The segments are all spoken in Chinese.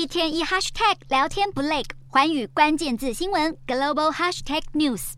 一天一 hashtag 聊天不累，环宇关键字新闻 global hashtag news。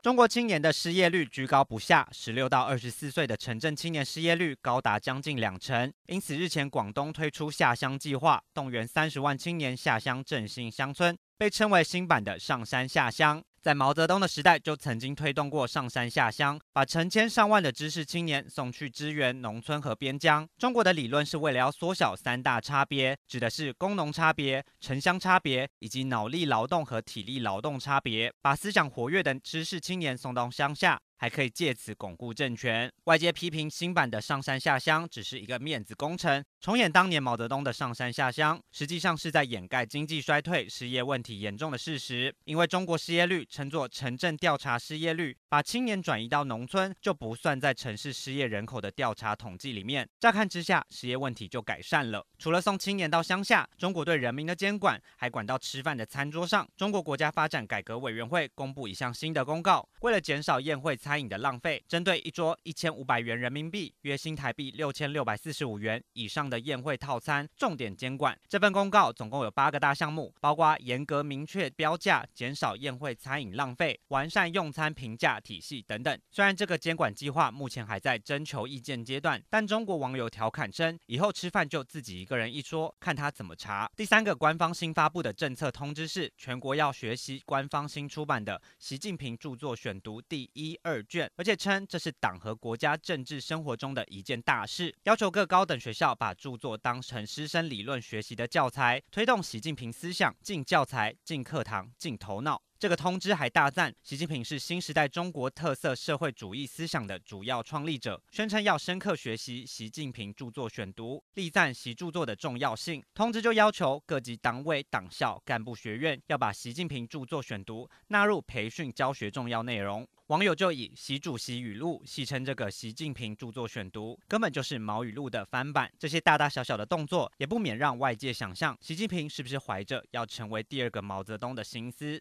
中国青年的失业率居高不下，十六到二十四岁的城镇青年失业率高达将近两成。因此，日前广东推出下乡计划，动员三十万青年下乡振兴乡村，被称为新版的上山下乡。在毛泽东的时代就曾经推动过上山下乡，把成千上万的知识青年送去支援农村和边疆。中国的理论是为了要缩小三大差别，指的是工农差别、城乡差别以及脑力劳动和体力劳动差别，把思想活跃的知识青年送到乡下。还可以借此巩固政权。外界批评新版的上山下乡只是一个面子工程，重演当年毛泽东的上山下乡，实际上是在掩盖经济衰退、失业问题严重的事实。因为中国失业率称作城镇调查失业率，把青年转移到农村就不算在城市失业人口的调查统计里面。乍看之下，失业问题就改善了。除了送青年到乡下，中国对人民的监管还管到吃饭的餐桌上。中国国家发展改革委员会公布一项新的公告，为了减少宴会餐。餐饮的浪费，针对一桌一千五百元人民币（约新台币六千六百四十五元）以上的宴会套餐，重点监管。这份公告总共有八个大项目，包括严格明确标价、减少宴会餐饮浪费、完善用餐评价体系等等。虽然这个监管计划目前还在征求意见阶段，但中国网友调侃称，以后吃饭就自己一个人一桌，看他怎么查。第三个官方新发布的政策通知是，全国要学习官方新出版的《习近平著作选读》第一二二卷，而且称这是党和国家政治生活中的一件大事，要求各高等学校把著作当成师生理论学习的教材，推动习近平思想进教材、进课堂、进头脑。这个通知还大赞习近平是新时代中国特色社会主义思想的主要创立者，宣称要深刻学习习近平著作选读，力赞习著作的重要性。通知就要求各级党委、党校、干部学院要把习近平著作选读纳入培训教学重要内容。网友就以“习主席语录”戏称这个习近平著作选读根本就是毛语录的翻版。这些大大小小的动作，也不免让外界想象习近平是不是怀着要成为第二个毛泽东的心思。